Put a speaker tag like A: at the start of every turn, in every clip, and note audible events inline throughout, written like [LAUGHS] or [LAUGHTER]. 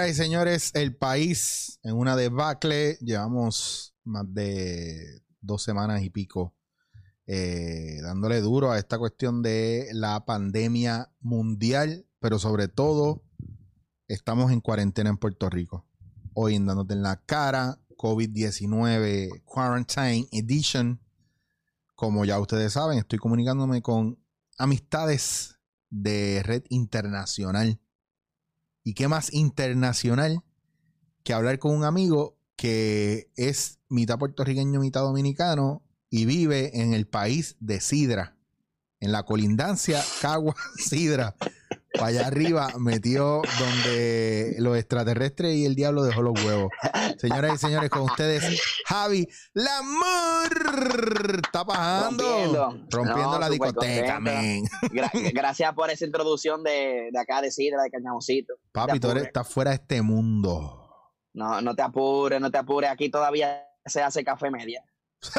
A: Señoras y señores, el país en una debacle. Llevamos más de dos semanas y pico eh, dándole duro a esta cuestión de la pandemia mundial, pero sobre todo estamos en cuarentena en Puerto Rico. Hoy en dándote en la cara, COVID-19 Quarantine Edition. Como ya ustedes saben, estoy comunicándome con amistades de red internacional. ¿Y qué más internacional que hablar con un amigo que es mitad puertorriqueño, mitad dominicano y vive en el país de Sidra, en la colindancia Cagua Sidra? Para allá arriba metió donde los extraterrestres y el diablo dejó los huevos. Señoras y señores, con ustedes, Javi Lamor. Está pasando.
B: Rompiendo.
A: Rompiendo
B: No,
A: la discoteca,
B: contento.
A: men.
B: Gra- [LAUGHS] gracias por esa introducción de, de acá de Sidra, de Cañamoncito.
A: Papi, tú eres, estás fuera de este mundo.
B: No, no te apures, no te apures. Aquí todavía se hace café media. [LAUGHS]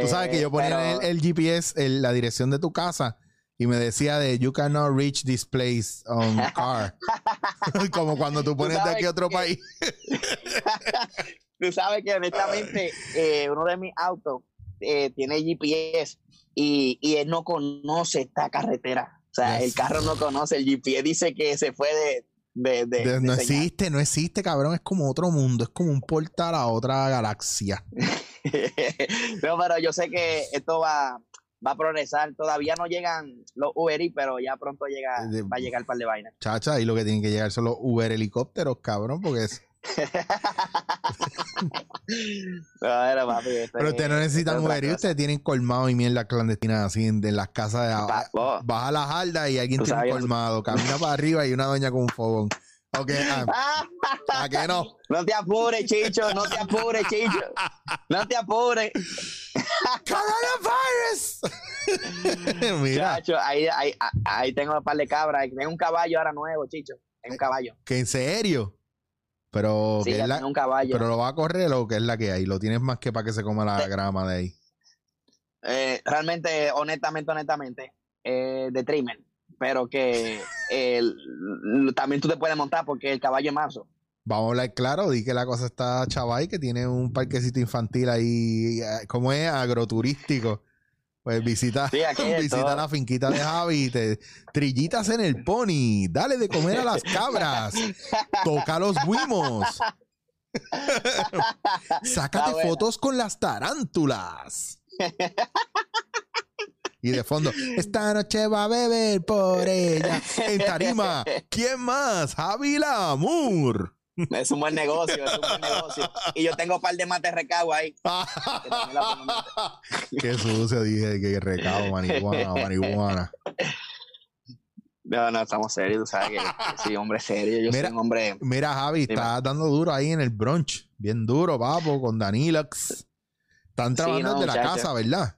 A: Tú sabes que yo ponía
B: pero-
A: en el, el GPS el- la dirección de tu casa y me decía de you cannot reach this place on car. [LAUGHS] [LAUGHS] Como cuando tú pones de aquí a otro
B: que-
A: país. [LAUGHS]
B: Tú sabes que honestamente eh, uno de mis autos eh, tiene GPS y, y él no conoce esta carretera. O sea,
A: Yes.
B: el carro no conoce el GPS. Dice que se fue de... de, de-
A: De- no
B: señal.
A: existe, no existe, cabrón. Es como otro mundo, es como un portal a otra galaxia.
B: no, pero yo sé que esto va, va a progresar. Todavía no llegan los Uber pero ya pronto llega,
A: De-
B: va a llegar el par de vainas.
A: Chacha, y lo que tienen que llegar son los Uber helicópteros, cabrón, porque es... [LAUGHS]
B: Pero, papi,
A: Pero
B: es-
A: ustedes no necesitan Uber y ustedes tienen colmado y mierda clandestina así en, en las casas de abajo. Baja la jarda y alguien tiene un colmado. Camina para arriba y una doña con un fogón. Ok, ah, [LAUGHS] ¿a qué no?
B: No te apures, Chicho, no te apures, Chicho. No te apures.
A: ¡Coronavirus! [LAUGHS] Mira,
B: Chacho, ahí, ahí, ahí tengo un par de cabras. Tengo un caballo ahora nuevo, Chicho. Tengo un caballo.
A: que en serio. Pero,
B: Sí,
A: que es la-
B: un caballo.
A: pero lo va a correr o que es la que hay. Lo tienes más que para que se coma la grama de ahí.
B: Eh, realmente, honestamente, honestamente, eh, de trimmer. Pero que eh, l- también tú te puedes montar porque el caballo es manso.
A: Vamos a hablar claro, di que la cosa está chaval, que tiene un parquecito infantil ahí, eh, como es agroturístico. Pues visita,
B: Sí, [LAUGHS]
A: visita la finquita de Javi, te trillitas en el pony, dale de comer a las cabras, toca los guimos, [LAUGHS] sácate fotos con las tarántulas. [LAUGHS] Y de fondo, esta noche va a beber por ella. En tarima, ¿quién más? Javi Lamour.
B: Es un buen negocio, es un buen negocio. Y yo tengo un par de mates recabo ahí. [LAUGHS]
A: Qué sucio, dije que recado, marihuana, [LAUGHS] marihuana.
B: No, no, estamos serios, tú sabes que que soy hombre serio. Yo
A: Mira.
B: soy un hombre.
A: Mira, Javi,
B: Dime.
A: estás dando duro ahí en el brunch. Bien duro, papo, con Danilax. Están
B: Sí,
A: trabajando
B: no,
A: desde la casa, ¿verdad?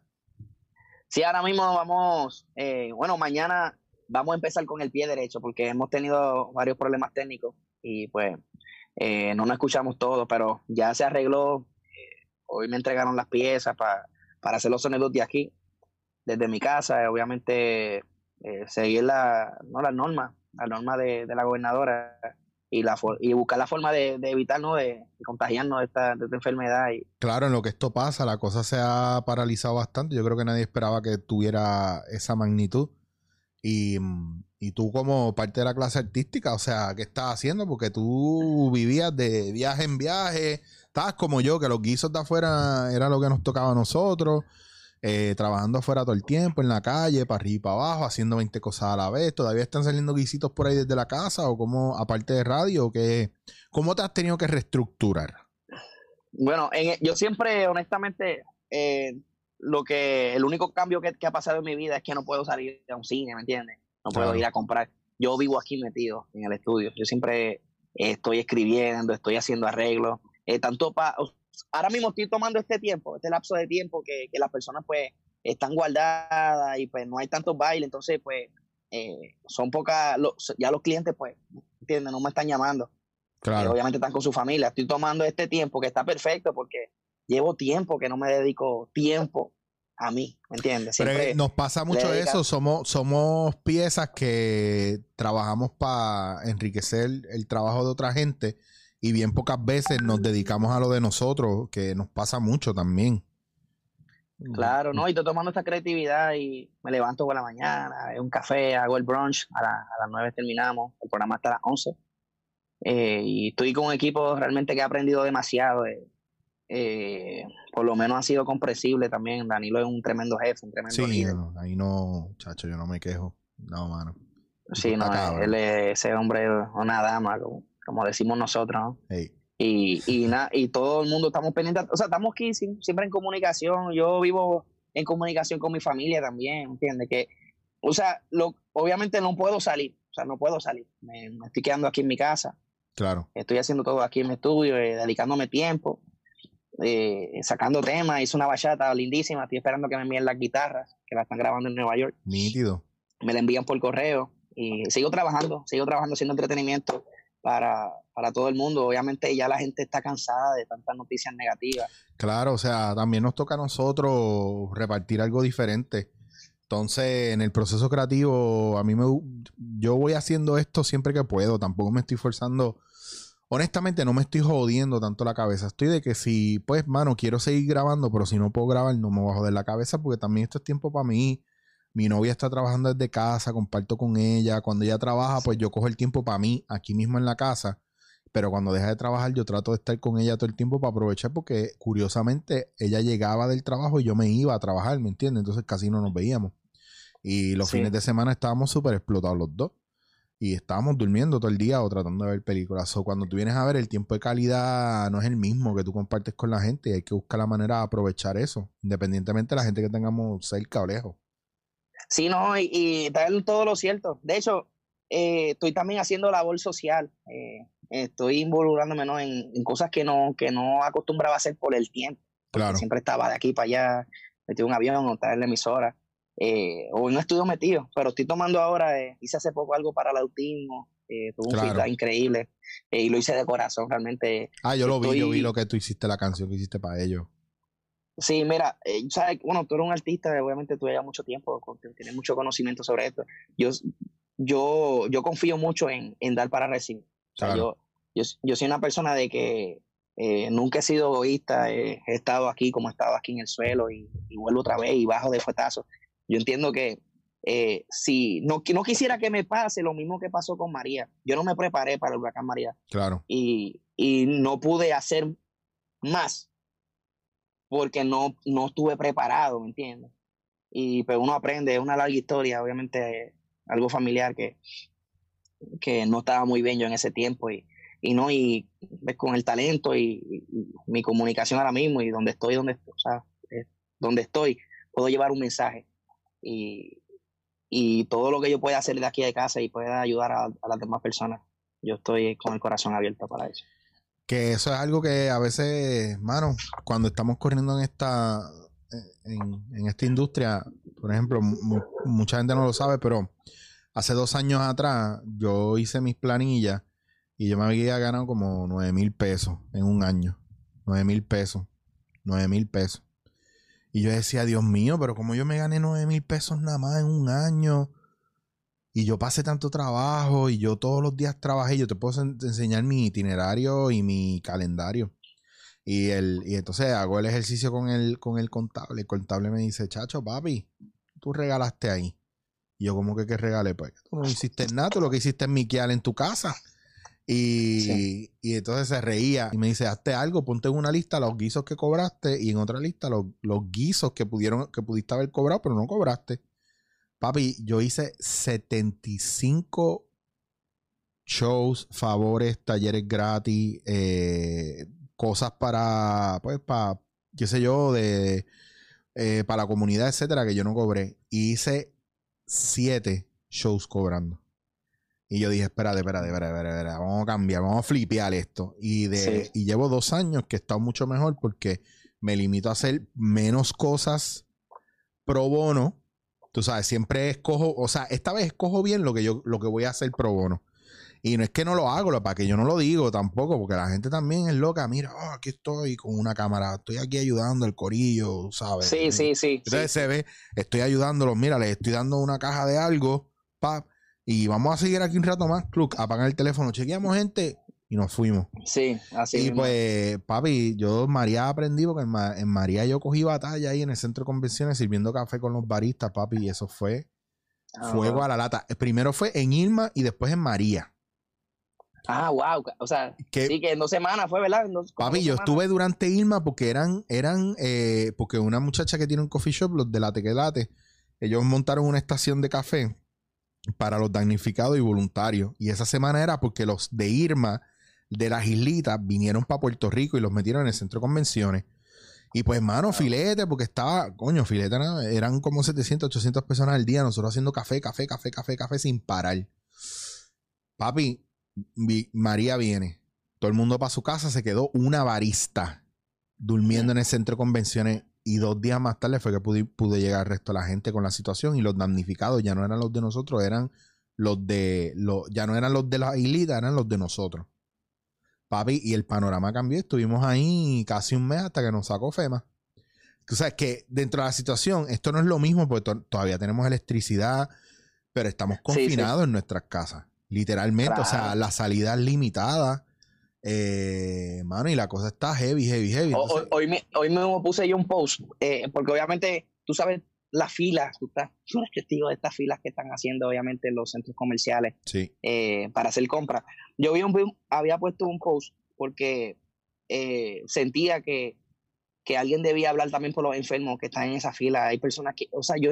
B: Sí, ahora mismo vamos. eh, bueno, mañana vamos a empezar con el pie derecho porque hemos tenido varios problemas técnicos y pues eh, no nos escuchamos todos, pero ya se arregló. eh, hoy me entregaron las piezas pa- para hacer los sonidos de aquí, desde mi casa. eh, obviamente, seguir la, no, las normas, la norma de, de la gobernadora y, la, for- y buscar la forma de, de evitar, ¿no? de, de contagiarnos de esta, de esta enfermedad. Y,
A: Claro, en lo que esto pasa, la cosa se ha paralizado bastante. Yo creo que nadie esperaba que tuviera esa magnitud. Y, mm, y tú como parte de la clase artística, o sea, ¿qué estás haciendo? Porque tú vivías de viaje en viaje, estabas como yo, que los guisos de afuera era lo que nos tocaba a nosotros, eh, trabajando afuera todo el tiempo, en la calle, para arriba y para abajo, haciendo 20 cosas a la vez. ¿Todavía están saliendo guisitos por ahí desde la casa o como, aparte de radio? ¿Cómo te has tenido que reestructurar?
B: Bueno, en, yo siempre, honestamente, eh, lo que, el único cambio que, que ha pasado en mi vida es que no puedo salir a un cine, ¿me entiendes? No puedo
A: Claro.
B: ir a comprar. Yo vivo aquí metido en el estudio. Yo siempre eh, estoy escribiendo, estoy haciendo arreglos. eh, tanto para. Ahora mismo estoy tomando este tiempo, este lapso de tiempo que, que las personas, pues, están guardadas y, pues, no hay tantos bailes. Entonces, pues, eh, son pocas. ya los clientes, pues, ¿entiendes? No me están llamando. Eh,
A: Claro.
B: obviamente están con su familia. Estoy tomando este tiempo que está perfecto porque llevo tiempo que no me dedico tiempo a mí, ¿me entiendes?
A: Pero nos pasa mucho eso, somos, somos piezas que trabajamos para enriquecer el trabajo de otra gente y bien pocas veces nos dedicamos a lo de nosotros, que nos pasa mucho también.
B: Claro, ¿no? Y estoy tomando esta creatividad y me levanto por la mañana, un café, hago el brunch, a, la- a las 9 terminamos, el programa hasta las 11. Eh, y estoy con un equipo realmente que ha aprendido demasiado. eh, eh, por lo menos ha sido comprensible también. Danilo es un tremendo jefe, un tremendo
A: Sí,
B: líder.
A: no, ahí no, chacho, yo no me quejo. No, mano.
B: Sí, no, él es ese hombre, una dama, como, como decimos nosotros, Y, y, na- y todo el mundo estamos pendientes, o sea, estamos aquí siempre en comunicación. Yo vivo en comunicación con mi familia también, ¿entiendes? Que, o sea, lo, obviamente no puedo salir, o sea, no puedo salir. Me, me estoy quedando aquí en mi casa,
A: claro.
B: estoy haciendo todo aquí en mi estudio, eh, dedicándome tiempo, eh, sacando temas. Hice una bachata lindísima, estoy esperando que me envíen las guitarras, que la están grabando en Nueva York
A: Nítido.
B: me la envían por correo y sigo trabajando, sigo trabajando haciendo entretenimiento para, para todo el mundo. Obviamente ya la gente está cansada de tantas noticias negativas.
A: Claro, o sea, también nos toca a nosotros repartir algo diferente. Entonces, en el proceso creativo, a mí me yo voy haciendo esto siempre que puedo, tampoco me estoy forzando. Honestamente, no me estoy jodiendo tanto la cabeza. Estoy de que si, pues, mano, quiero seguir grabando, pero si no puedo grabar, no me voy a joder la cabeza porque también esto es tiempo para mí. Mi novia está trabajando desde casa, comparto con ella. Cuando ella trabaja, pues yo cojo el tiempo para mí, aquí mismo en la casa. Pero cuando deja de trabajar, yo trato de estar con ella todo el tiempo para aprovechar porque curiosamente ella llegaba del trabajo y yo me iba a trabajar, ¿me entiendes? Entonces casi no nos veíamos. Y los
B: Sí.
A: fines de semana estábamos súper explotados los dos. Y estábamos durmiendo todo el día o tratando de ver películas. O cuando tú vienes a ver, el tiempo de calidad no es el mismo que tú compartes con la gente. Y hay que buscar la manera de aprovechar eso, independientemente de la gente que tengamos cerca o lejos.
B: Sí, no, y, y todo lo cierto. De hecho, eh, estoy también haciendo labor social. eh, estoy involucrándome ¿no? en, en cosas que no, que no acostumbraba a hacer por el tiempo.
A: Claro.
B: Siempre estaba de aquí para allá, metido en un avión o estar en la emisora. eh, o en un estudio metido, pero estoy tomando ahora, eh, hice hace poco algo para el autismo, eh, tuve un feedback increíble eh, y lo hice de corazón, realmente.
A: Ah, yo lo vi, yo vi lo que tú hiciste, la canción que hiciste para ellos.
B: Sí, mira, eh, sabes, bueno, tú eres un artista, obviamente tú llevas mucho tiempo, tienes mucho conocimiento sobre esto. Yo, yo, yo confío mucho en, en dar para recibir. O sea, yo, yo, yo soy una persona de que eh, nunca he sido egoísta, eh, he estado aquí como he estado aquí en el suelo y, y vuelvo otra vez y bajo de fuetazo. Yo entiendo que eh, si no, no quisiera que me pase lo mismo que pasó con María, yo no me preparé para el huracán María
A: Claro.
B: y, y no pude hacer más porque no, no estuve preparado, ¿me entiendes? Y pues uno aprende, es una larga historia, obviamente algo familiar que, que no estaba muy bien yo en ese tiempo y, y no, y ves, con el talento y, mi comunicación ahora mismo y donde estoy, donde, o sea, eh, donde estoy, puedo llevar un mensaje y, y todo lo que yo pueda hacer de aquí de casa y pueda ayudar a las demás personas, yo estoy con el corazón abierto para eso.
A: Que eso es algo que a veces, mano, cuando estamos corriendo en esta, en, en esta industria, por ejemplo, mu- mucha gente no lo sabe, pero hace dos años atrás yo hice mis planillas y yo me había ganado como nueve mil pesos en un año. Nueve mil pesos. Nueve mil pesos. Y yo decía, Dios mío, pero como yo me gané nueve mil pesos nada más en un año. Y yo pasé tanto trabajo y yo todos los días trabajé. Yo te puedo en- enseñar mi itinerario y mi calendario. Y, el, y entonces hago el ejercicio con el, con el contable. El contable me dice, chacho, papi, tú regalaste ahí. Y yo, como que qué regalé? Pues tú no hiciste nada, tú lo que hiciste es miquear en tu casa. Y,
B: Sí.
A: y entonces se reía y me dice, hazte algo, ponte en una lista los guisos que cobraste y en otra lista los, los guisos que pudieron, que pudiste haber cobrado, pero no cobraste. Papi, yo hice 75 shows, favores, talleres gratis, eh, cosas para, pues, para, qué sé yo, de, eh, para la comunidad, etcétera, que yo no cobré. Y hice siete shows cobrando. Y yo dije, espérate, espérate, espérate, espérate, espérate, vamos a cambiar, vamos a flipear esto. Y, de,
B: Sí.
A: y llevo dos años que he estado mucho mejor porque me limito a hacer menos cosas pro bono. Tú sabes, siempre escojo, o sea, esta vez escojo bien lo que yo, lo que voy a hacer pro bono. Y no es que no lo hago, para que yo no lo digo tampoco, porque la gente también es loca. Mira, oh, aquí estoy con una cámara, estoy aquí ayudando al corillo, ¿sabes?
B: Sí, sí, sí.
A: Entonces
B: sí.
A: se ve, estoy ayudándolos, mira, les estoy dando una caja de algo, pap, y vamos a seguir aquí un rato más, club, apagar el teléfono, chequeamos gente y nos fuimos.
B: Sí, así
A: y
B: mismo.
A: pues, papi, yo María aprendí porque en, Ma- en María yo cogí batalla ahí en el centro de convenciones sirviendo café con los baristas, papi, y eso fue
B: Ah,
A: fuego a la lata. Primero fue en Irma y después en María.
B: Ah, wow. O sea,
A: Que,
B: sí, que en dos semanas fue, ¿verdad? Dos-
A: Papi, yo
B: semanas.
A: estuve durante Irma porque eran, eran, eh, porque una muchacha que tiene un coffee shop, los de Late que Late, ellos montaron una estación de café para los damnificados y voluntarios. Y esa semana era porque los de Irma, de las islitas, vinieron para Puerto Rico y los metieron en el centro de convenciones. Y pues, mano, filete, porque estaba, coño, filete, era- eran como 700, 800 personas al día, nosotros haciendo café, café, café, café, café sin parar. Papi, vi- María viene. Todo el mundo para su casa, se quedó una barista durmiendo en el centro de convenciones. Y dos días más tarde fue que pude, pude llegar al resto de la gente con la situación. Y los damnificados ya no eran los de nosotros, eran los de. Los, ya no eran los de la islita, eran los de nosotros. Papi, y el panorama cambió. Estuvimos ahí casi un mes hasta que nos sacó FEMA. O sea, que dentro de la situación, esto no es lo mismo porque to- todavía tenemos electricidad, pero estamos
B: Sí, sí.
A: confinados en nuestras casas. Literalmente, o sea, la salida es limitada. Eh, mano, y la cosa está heavy, heavy, heavy. Entonces-
B: hoy, me- hoy mismo puse yo un post, eh, porque obviamente tú sabes las filas, tú, estás, tú eres testigo de estas filas que están haciendo obviamente los centros comerciales
A: sí,
B: eh, para hacer compras. Yo vi un, vi- había puesto un post porque eh, sentía que, que alguien debía hablar también por los enfermos que están en esa fila. Hay personas que, o sea, yo,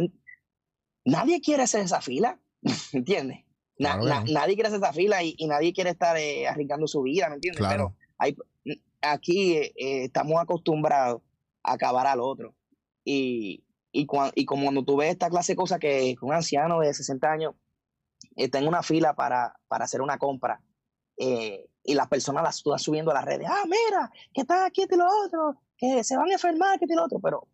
B: nadie quiere hacer esa fila, [LAUGHS] ¿entiendes? Na-
A: Claro que
B: na-
A: no.
B: Nadie quiere hacer esa fila y, y nadie quiere estar eh, arriesgando su vida, ¿me entiendes?
A: claro.
B: Pero aquí eh, estamos acostumbrados a acabar al otro. Y, y, cuan- y como cuando tú ves esta clase de cosas que un anciano de 60 años está en una fila para, para hacer una compra eh, y las personas las están subiendo a las redes, ah, mira, que están aquí este y lo otro, que se van a enfermar, que este y lo otro, pero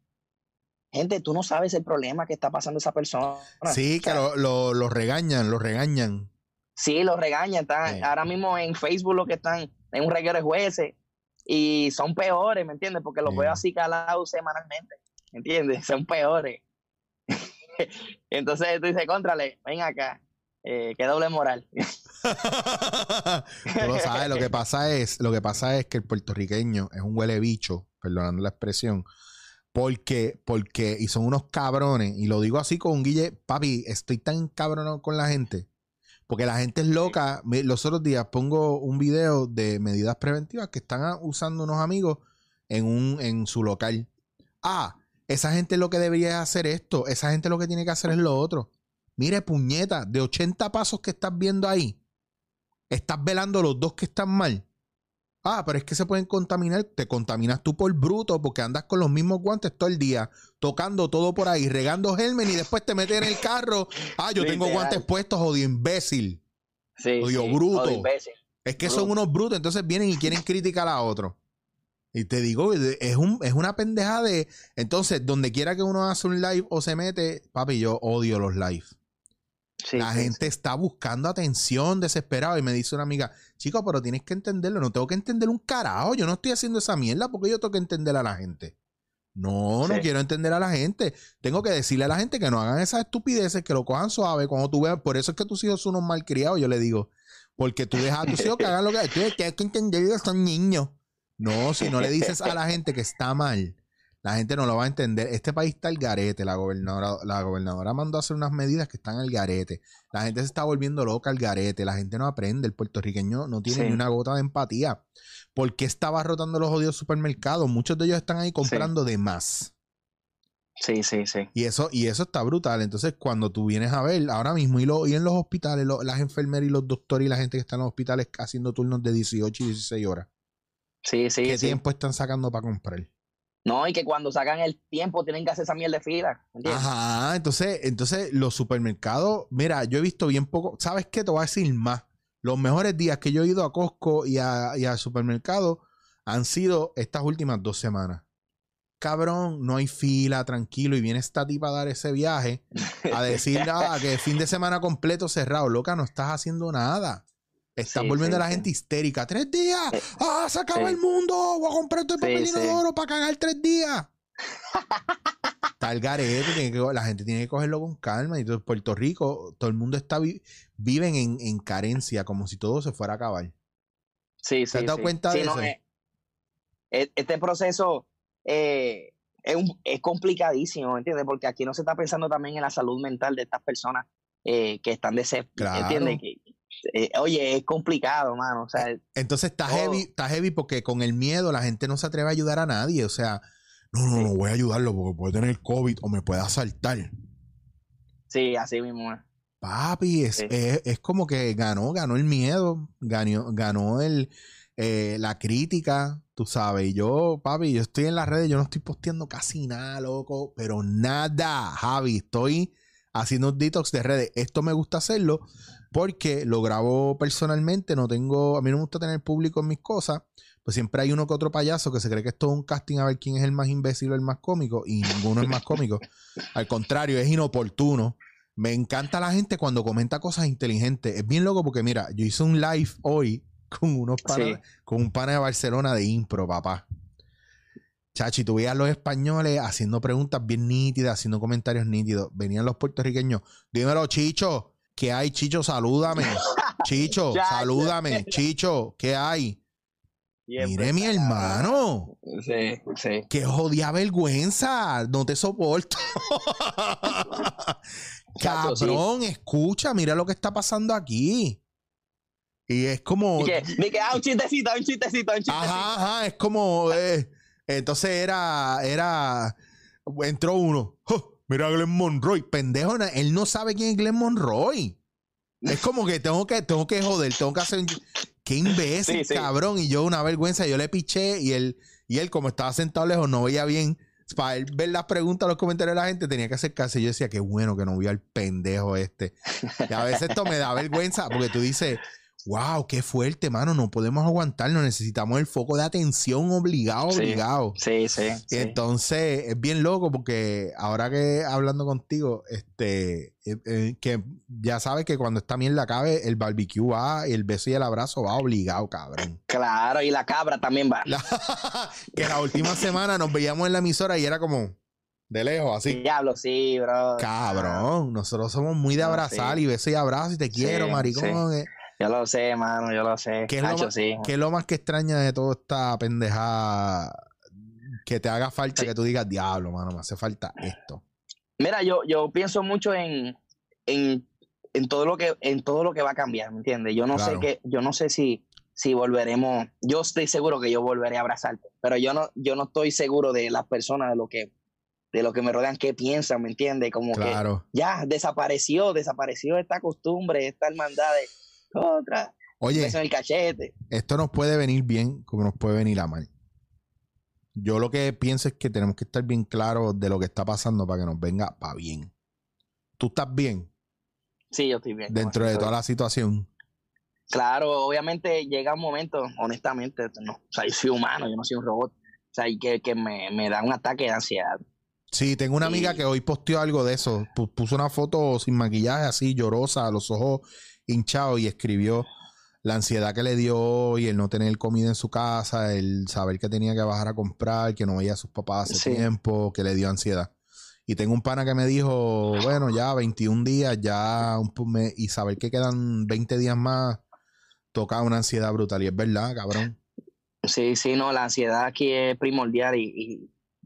B: gente, tú no sabes el problema que está pasando esa persona.
A: Sí, que lo, lo- lo regañan, lo regañan.
B: Sí, los regañan. Están,
A: Sí.
B: Ahora mismo en Facebook lo que están en un reguero de jueces y son peores, ¿me entiendes? Porque los
A: Sí.
B: veo así calados semanalmente, ¿me entiendes? [LAUGHS] Son peores. [LAUGHS] Entonces tú dices, contrale, ven acá, eh, qué doble moral. [LAUGHS]
A: Tú lo sabes, lo que pasa es, lo que pasa es que el puertorriqueño es un huele bicho, perdonando la expresión, porque, porque, y son unos cabrones, y lo digo así con un Guille, papi, estoy tan cabronado con la gente, porque la gente es loca. Los otros días pongo un video de medidas preventivas que están usando unos amigos en un, en su local. Ah, esa gente lo que debería hacer esto, esa gente lo que tiene que hacer es lo otro. Mire, puñeta, de 80 pasos que estás viendo ahí, estás velando los dos que están mal. Ah, pero es que se pueden contaminar. Te contaminas tú por bruto porque andas con los mismos guantes todo el día, tocando todo por ahí, regando germen y después te metes en el carro. Ah, yo tengo guantes puestos, odio imbécil.
B: Sí,
A: Odio,
B: sí,
A: bruto.
B: odio imbécil.
A: Es que
B: Bruto.
A: son unos brutos, entonces vienen y quieren criticar a otro. Y te digo, es, un, es una pendeja de... Entonces, donde quiera que uno hace un live o se mete, papi, yo odio los live.
B: Sí,
A: la
B: sí,
A: gente está buscando atención, desesperado. Y me dice una amiga, chico, pero tienes que entenderlo. No tengo que entender un carajo. Yo no estoy haciendo esa mierda porque yo tengo que entender a la gente. No, no quiero entender a la gente. Tengo que decirle a la gente que no hagan esas estupideces, que lo cojan suave. Cuando tú veas, por eso es que tus hijos son unos malcriados, yo le digo. Porque tú dejas a tus hijos que hagan lo que tú tienes que entender que son niños. No, si no le dices a la gente que está mal, la gente no lo va a entender. Este país está al garete. La gobernadora, la gobernadora mandó a hacer unas medidas que están al garete. La gente se está volviendo loca al garete. La gente no aprende. El puertorriqueño no tiene
B: Sí.
A: ni una gota de empatía. ¿Por qué estaba rotando los odios supermercados? Muchos de ellos están ahí comprando de más.
B: sí, sí, sí.
A: Y eso, y eso está brutal. Entonces, cuando tú vienes a ver ahora mismo y, lo, y en los hospitales, lo- las enfermeras y los doctores y la gente que está en los hospitales haciendo turnos de 18 y 16 horas,
B: Sí, sí,
A: ¿qué
B: sí.
A: tiempo están sacando para comprar?
B: No, y que cuando sacan el tiempo tienen que hacer esa mierda de fila. ¿entiendes?
A: Ajá, entonces, entonces los supermercados, mira, yo he visto bien poco, ¿sabes qué? Te voy a decir más. Los mejores días que yo he ido a Costco y, a- y al supermercado han sido estas últimas dos semanas. Cabrón, no hay fila, tranquilo, y viene esta tipa a dar ese viaje a decir [LAUGHS] ah, que fin de semana completo cerrado. Loca, no estás haciendo nada. Están
B: Sí,
A: volviendo
B: sí,
A: a la
B: sí.
A: gente histérica. ¡Tres días!
B: Eh,
A: ¡Ah, se acaba el mundo! ¡Voy a comprar todo el papel
B: Sí,
A: de inodoro para cagar tres días! [LAUGHS] Está el garete, la gente tiene que cogerlo con calma. Y entonces Puerto Rico, todo el mundo está vi- viven en, en carencia, como si todo se fuera a acabar.
B: Sí,
A: ¿Te
B: sí.
A: has dado cuenta de
B: no,
A: eso?
B: eh, e- este proceso eh, es, un- es complicadísimo, ¿entiendes? Porque aquí no se está pensando también en la salud mental de estas personas eh, que están de
A: Claro.
B: ¿entiendes? Que, eh, oye, es complicado, mano. O sea,
A: Entonces está heavy, está heavy porque con el miedo la gente no se atreve a ayudar a nadie. O sea, no, no, no voy a ayudarlo porque puede tener COVID o me puede asaltar.
B: sí, así mismo. es.
A: Papi, es,
B: Sí.
A: es- es como que ganó, ganó el miedo, ganó, ganó el, eh, la crítica, tú sabes. Y yo, papi, yo estoy en las redes, yo no estoy posteando casi nada, loco, pero nada, Javi, estoy haciendo un detox de redes. Esto me gusta hacerlo porque lo grabo personalmente, no tengo, a mí no me gusta tener público en mis cosas, pues siempre hay uno que otro payaso que se cree que esto es un casting a ver quién es el más imbécil o el más cómico, y ninguno es más cómico. [LAUGHS] Al contrario, es inoportuno. Me encanta la gente cuando comenta cosas inteligentes. Es bien loco porque, mira, yo hice un live hoy con unos
B: Sí.
A: con un pana de Barcelona de impro, papá. Chachi, tú veías los españoles haciendo preguntas bien nítidas, haciendo comentarios nítidos. Venían los puertorriqueños. Dímelo, Chicho. ¿Qué hay, Chicho? Salúdame. [LAUGHS] Chicho, salúdame. Chicho, ¿qué hay?
B: Siempre
A: Mire, mi hermano.
B: Sí, sí.
A: Qué jodida vergüenza. No te soporto. [LAUGHS]
B: Sí.
A: Cabrón, escucha, mira lo que está pasando aquí. Y es como.
B: Que, que, ah, un chistecito, un chistecito, un chistecito.
A: Ajá, ajá, es como. eh, entonces era. Era. Entró uno. "Oh, mira a Glenn Monroy. Pendejo, él no sabe quién es Glenn Monroy. Es como que tengo que, tengo que joder, tengo que hacer. un- Qué imbécil,
B: Sí, sí.
A: cabrón. Y yo, una vergüenza, yo le piché y él, y él, como estaba sentado lejos, no veía bien. Para él ver las preguntas, los comentarios de la gente, tenía que acercarse. Yo decía, qué bueno que no vio al pendejo este. Y a veces esto me da vergüenza porque tú dices, wow, qué fuerte, mano. No podemos aguantarnos. Necesitamos el foco de atención obligado, obligado.
B: Sí, sí.
A: Entonces es bien loco porque ahora que hablando contigo, este, eh, eh, que ya sabes que cuando esta mierda acabe, el barbecue va, y el beso y el abrazo va obligado, cabrón.
B: Claro, y la cabra también va.
A: La- [LAUGHS] que la última semana nos veíamos en la emisora y era como de lejos, así.
B: Diablo, sí, bro.
A: Cabrón, nosotros somos muy de
B: No,
A: abrazar
B: sí.
A: y beso y abrazo y te quiero, maricón. eh.
B: Yo lo sé, mano, yo lo sé.
A: ¿Qué es, lo más,
B: sí.
A: qué es lo más que extraña de toda esta pendejada? Que te haga falta
B: Sí.
A: que tú digas, diablo, mano, me hace falta esto.
B: Mira, yo, yo pienso mucho en, en, en todo lo que, en todo lo que va a cambiar, ¿me entiendes? Yo no
A: Claro.
B: sé que, yo no sé si, si volveremos, yo estoy seguro que yo volveré a abrazarte, pero yo no, yo no estoy seguro de las personas, de lo que, de lo que me rodean, qué piensan, ¿me entiendes? Como que ya desapareció, desapareció esta costumbre, esta hermandad de otra,
A: Oye,
B: beso en el cachete.
A: esto nos puede venir bien como nos puede venir a mal. Yo lo que pienso es que tenemos que estar bien claros de lo que está pasando para que nos venga para bien. Tú estás bien
B: Sí, yo estoy bien.
A: dentro de toda la situación.
B: Claro, obviamente llega un momento, honestamente, no, o sea, yo soy humano, yo no soy un robot, o sea, y que, que me, me da un ataque de ansiedad.
A: Sí, tengo una amiga que hoy posteó algo de eso. Pu- Puso una foto sin maquillaje, así llorosa, los ojos hinchados y escribió la ansiedad que le dio y el no tener comida en su casa, el saber que tenía que bajar a comprar, que no veía a sus papás hace
B: Sí.
A: tiempo, que le dio ansiedad. Y tengo un pana que me dijo, bueno, ya 21 días, ya un pu- me- y saber que quedan 20 días más, toca una ansiedad brutal. Y es verdad, cabrón.
B: Sí, sí, no, la ansiedad aquí es primordial y,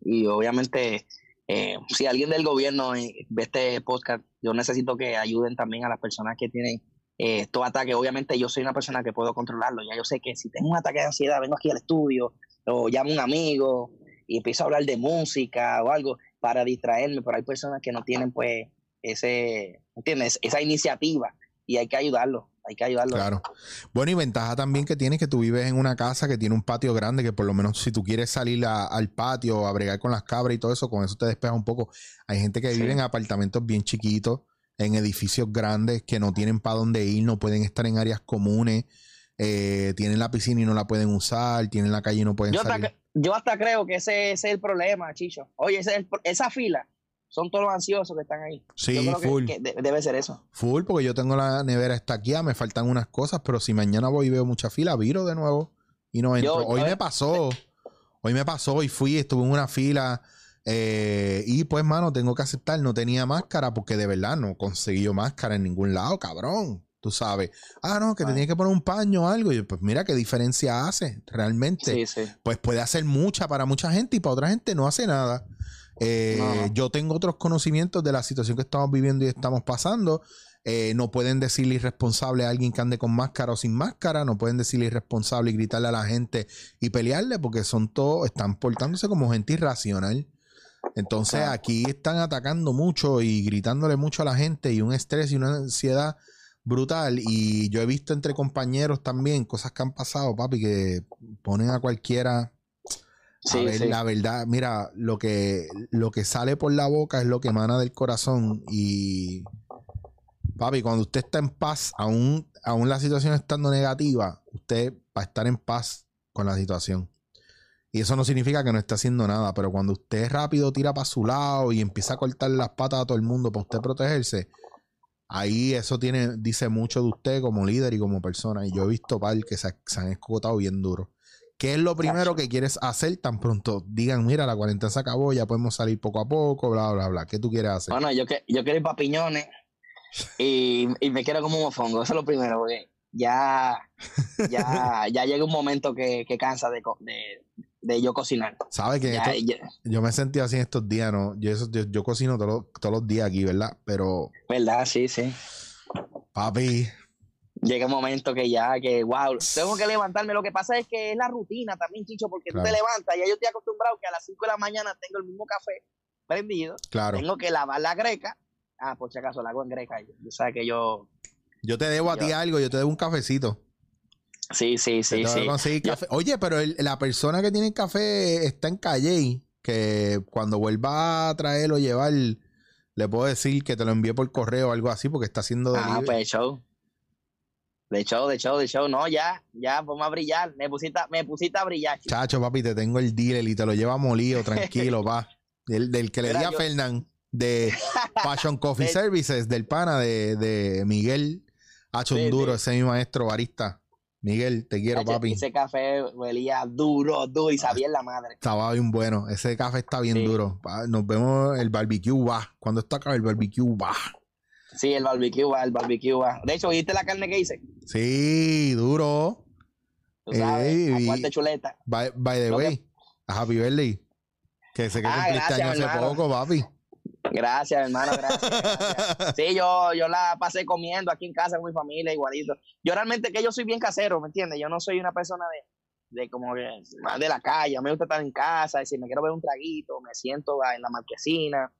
B: y, y obviamente eh, si alguien del gobierno eh, ve este podcast, yo necesito que ayuden también a las personas que tienen eh, estos ataques. Obviamente yo soy una persona que puedo controlarlo, ya yo sé que si tengo un ataque de ansiedad, vengo aquí al estudio o llamo a un amigo y empiezo a hablar de música o algo para distraerme, pero hay personas que no tienen pues ese, ¿entiendes? Esa iniciativa y hay que ayudarlo, hay que ayudarlo.
A: Claro. Bueno, y ventaja también que tienes que tú vives en una casa que tiene un patio grande, que por lo menos si tú quieres salir a- al patio a bregar con las cabras y todo eso, con eso te despejas un poco. Hay gente que
B: Sí.
A: vive en apartamentos bien chiquitos, en edificios grandes, que no tienen para dónde ir, no pueden estar en áreas comunes, eh, tienen la piscina y no la pueden usar, tienen la calle y no pueden
B: Yo hasta,
A: salir.
B: cre- yo hasta creo que ese, ese es el problema, Chicho. Oye, ese es el pro- esa fila son todos los ansiosos que están ahí.
A: Sí,
B: Yo creo
A: full.
B: que de- debe ser eso.
A: Full, porque yo tengo la nevera estaqueada, me faltan unas cosas, pero si mañana voy y veo mucha fila, viro de nuevo y no entro.
B: Yo-
A: hoy
B: yo-
A: me pasó, hoy me pasó y fui, estuve en una fila eh, y pues, mano, tengo que aceptar, no tenía máscara porque de verdad no conseguí yo máscara en ningún lado, cabrón. Tú sabes, ah, no, que te
B: Ay.
A: tienes que poner un paño o algo. Y pues mira qué diferencia hace realmente
B: Sí, sí.
A: pues puede hacer mucha para mucha gente y para otra gente no hace nada. Eh,
B: no.
A: Yo tengo otros conocimientos de la situación que estamos viviendo y estamos pasando. Eh, no pueden decirle irresponsable a alguien que ande con máscara o sin máscara. No pueden decirle irresponsable y gritarle a la gente y pelearle porque son todos, están portándose como gente irracional. Entonces aquí están atacando mucho y gritándole mucho a la gente y un estrés y una ansiedad brutal. Y yo he visto entre compañeros también cosas que han pasado, papi, que ponen a cualquiera a
B: Sí,
A: ver,
B: sí.
A: la verdad, mira, lo que, lo que sale por la boca es lo que emana del corazón. Y papi, cuando usted está en paz, aún, aún la situación estando negativa, usted va a estar en paz con la situación. Y eso no significa que no esté haciendo nada, pero cuando usted rápido tira para su lado y empieza a cortar las patas a todo el mundo para usted protegerse, ahí eso tiene, dice mucho de usted como líder y como persona. Y yo he visto par que se, se han escotado bien duro. ¿Qué es lo primero que quieres hacer tan pronto? Digan, mira, la cuarentena se acabó, ya podemos salir poco a poco, bla, bla, bla. ¿Qué tú quieres hacer?
B: Bueno, yo, que, yo quiero ir para Piñones y, y me quiero como un mofongo. Eso es lo primero, porque ya, ya, [LAUGHS] ya llega un momento que, que cansa de, de yo cocinar.
A: ¿Sabes que
B: Ya,
A: esto-
B: ya-
A: yo me he sentido así en estos días, ¿no? Yo, eso- yo, yo cocino todos los- todos los días aquí, ¿verdad? Pero,
B: ¿Verdad? Sí, sí.
A: papi,
B: Llega un momento que ya, que wow, tengo que levantarme. Lo que pasa es que es la rutina también, Chicho, porque
A: Claro.
B: tú te levantas. Ya yo estoy acostumbrado que a las 5 de la mañana tengo el mismo café prendido.
A: claro.
B: Tengo que lavar la greca. Ah, por si acaso la hago en greca. Yo sabes que yo.
A: Yo te debo a ti algo, yo te debo un cafecito.
B: Sí, sí, sí, sí.
A: café. Oye, pero el- la persona que tiene el café está en Calle, que cuando vuelva a traerlo llevar, le puedo decir que te lo envíe por correo o algo así, porque está haciendo
B: Ah, pues de show. De show, de show, de show. No, ya, ya, vamos a brillar. Me pusiste, me pusiste a brillar. chico.
A: Chacho, papi, te tengo el dealer y te lo lleva molido, tranquilo, [LAUGHS] pa. Del, del que le di a
B: yo-
A: Fernán, de [LAUGHS] Passion Coffee
B: Del-
A: Services, del pana de, de Miguel Hacho
B: Sí,
A: un duro,
B: sí.
A: ese es mi maestro barista. Miguel, te quiero, papi.
B: Ese café huelía duro, duro y sabía en la madre.
A: Estaba bien bueno. Ese café está bien
B: Sí.
A: duro. Nos vemos el barbecue va. Cuando está acá el barbecue va.
B: Sí, el barbecue va, el barbecue va. De hecho, ¿viste la carne que hice?
A: Sí, duro.
B: Tú sabes,
A: Ey,
B: a chuleta.
A: By, by the
B: que-
A: way, a Happy Birthday. Que sé que
B: Ah,
A: cumpliste
B: gracias,
A: año hace poco, papi.
B: Gracias, hermano, gracias. gracias. [LAUGHS] Sí, yo, yo la pasé comiendo aquí en casa con mi familia, igualito. Yo realmente que yo soy bien casero, ¿me entiendes? Yo no soy una persona de, de como que más de la calle. A mí me gusta estar en casa y si me quiero ver un traguito, me siento en la marquesina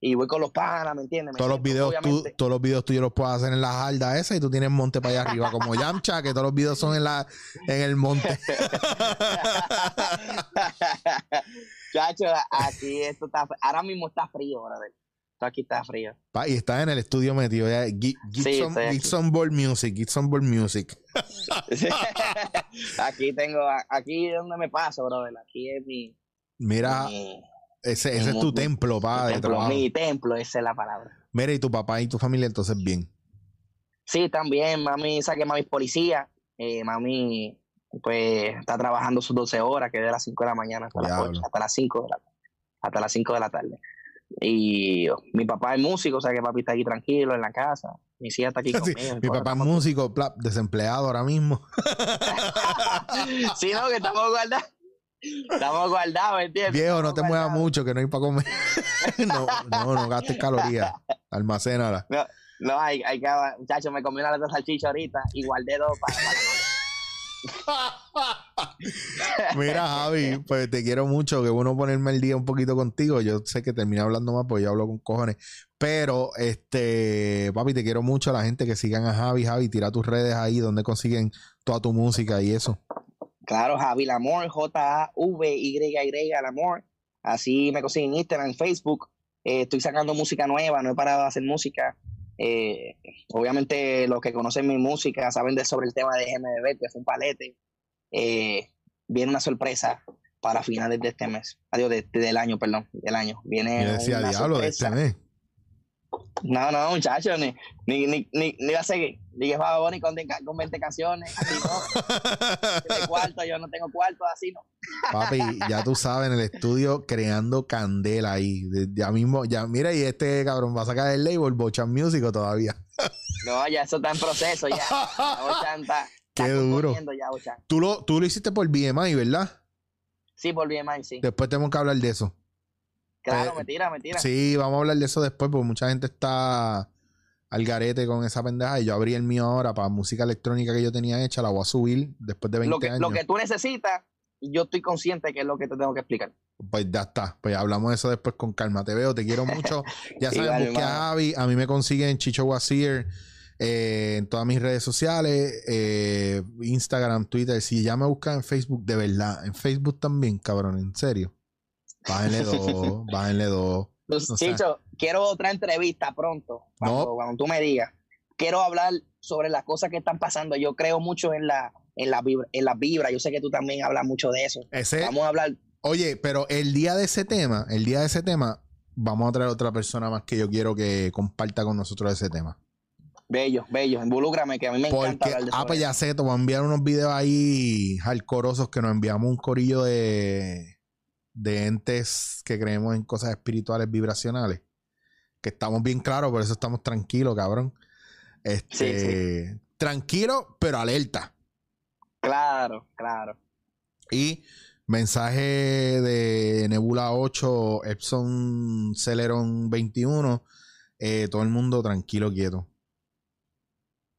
B: y voy con los panas, ¿me entiendes? Me
A: todos los videos tú, todos los videos tuyos los puedes hacer en la jarda esa y tú tienes monte para allá arriba como Yamcha que todos los videos son en la en el monte [LAUGHS] [LAUGHS]
B: Chacho, aquí esto está, ahora mismo está frío, brother. Esto aquí está frío.
A: Pa, y estás en el estudio metido ya Gi- Gibson, Ball Music Gibson Ball Music [LAUGHS]
B: aquí tengo, aquí es donde me paso, brother. Aquí es mi,
A: mira
B: mi-
A: ese, ese es tu templo pa
B: mi
A: de
B: templo,
A: trabajo
B: mi templo, esa es la palabra.
A: mira y tu papá y tu familia entonces bien
B: Sí, también, mami, saqué mami policía. Eh, mami, pues, está trabajando sus 12 horas, que es de las 5 de la mañana hasta las,
A: Diablo.
B: 8, hasta las 5 de la hasta las 5 de la tarde. Y oh, mi papá es músico, o sea que papi está aquí tranquilo en la casa. Mi hija está aquí [LAUGHS]
A: Sí,
B: conmigo.
A: mi papá es músico desempleado ahora mismo [LAUGHS]
B: sí, no, que estamos guardados. Estamos guardados, ¿entiendes?
A: viejo no te muevas mucho que no hay para comer [LAUGHS] no no no gastes calorías almacénala
B: No, hay, hay que, muchachos, me comí una lata de salchicha ahorita y guardé dos para, para [LAUGHS]
A: Mira, Javi, pues te quiero mucho. Que bueno ponerme el día un poquito contigo. Yo sé que terminé hablando más porque yo hablo con cojones. Pero, este, papi, te quiero mucho. La gente que sigan a Javi, Javi, tira tus redes ahí donde consiguen toda tu música y eso.
B: Claro, Javi Lamor, J-A-V-Y-Y, Lamor. Así me consiguen en Instagram, en Facebook. Eh, estoy sacando música nueva, no he parado de hacer música. Eh, obviamente, los que conocen mi música saben de sobre el tema de GMB, que fue un palete. Eh, viene una sorpresa para finales de este mes. Adiós, de, de- del año, perdón, del año. Viene
A: Yo decía,
B: una
A: diablo, de este mes.
B: No, no, muchachos, ni, ni, ni, ni, ni va a seguir. Dije Bad Bunny con, con 20 canciones, así no. [LAUGHS] De cuarto, yo no tengo cuarto, así no. [LAUGHS]
A: Papi, ya tú sabes, en el estudio creando candela ahí. Ya mismo, ya, mira, y este cabrón va a sacar el label Bochan Music todavía. [LAUGHS]
B: No, ya eso está en proceso, ya. Bochan está,
A: Qué duro.
B: componiendo ya, Bochan.
A: Tú lo, tú lo hiciste por BMI, ¿verdad?
B: Sí, por BMI, sí.
A: Después tenemos que hablar de eso.
B: Claro,
A: eh,
B: me tira, me tira.
A: Sí, vamos a hablar de eso después, porque mucha gente está al garete con esa pendeja. Y yo abrí el mío ahora para música electrónica que yo tenía hecha, la voy a subir después de 20
B: lo, que,
A: años.
B: lo que tú necesitas, yo estoy consciente que es lo que te tengo que explicar.
A: Pues ya está. Pues hablamos de eso después con calma. Te veo, te quiero mucho. [LAUGHS] Ya
B: Igual,
A: busque a. Javi. A mí me consiguen Chicho Wazir eh, en todas mis redes sociales, eh, Instagram, Twitter. Si ya me buscan en Facebook, de verdad, en Facebook también, cabrón, en serio. Bájenle dos, bájenle dos.
B: Pues. Chicho, quiero otra entrevista pronto, cuando,
A: No.
B: cuando tú me digas. Quiero hablar sobre las cosas que están pasando. Yo creo mucho en la en la vibra, en la vibra. Yo sé que tú también hablas mucho de eso.
A: Ese,
B: Vamos a hablar.
A: Oye, pero el día de ese tema, el día de ese tema, vamos a traer otra persona más que yo quiero que comparta con nosotros ese tema.
B: Bello, bello. Involúcrame, que a mí me encanta
A: Porque,
B: hablar de eso.
A: ah, pues ya sé, te voy a enviar unos videos ahí hardcorosos que nos enviamos un corillo de, de entes que creemos en cosas espirituales vibracionales. Que estamos bien claros, por eso estamos tranquilos, cabrón. Este, Tranquilo, pero alerta.
B: Claro, claro.
A: Y mensaje de Nebula 8, Epson Celeron 21. eh, todo el mundo tranquilo, quieto.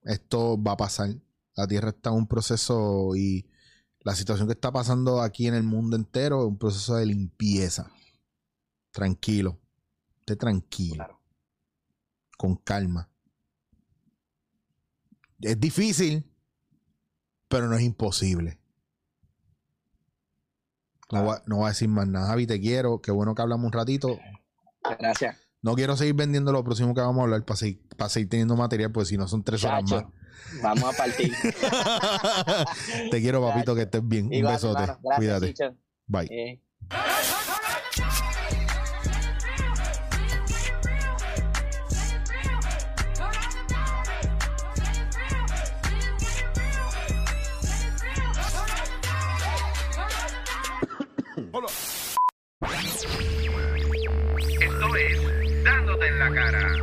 A: Esto va a pasar. La Tierra está en un proceso y la situación que está pasando aquí en el mundo entero es un proceso de limpieza. Tranquilo. Esté tranquilo.
B: Claro.
A: Con calma. Es difícil, pero no es imposible. No, voy, a- no voy a decir más nada. Javi, te quiero. Qué bueno que hablamos un ratito.
B: Gracias.
A: No quiero seguir vendiendo lo próximo que vamos a hablar para seguir, para seguir teniendo material, porque si no son tres horas
B: Chacho, vamos a partir. [LAUGHS]
A: Te quiero, papito, que estés bien.
B: Igual,
A: un besote.
B: hermano. Gracias,
A: Cuídate.
B: Chicho.
A: Bye.
B: Eh,
C: Esto es Dándote en la cara.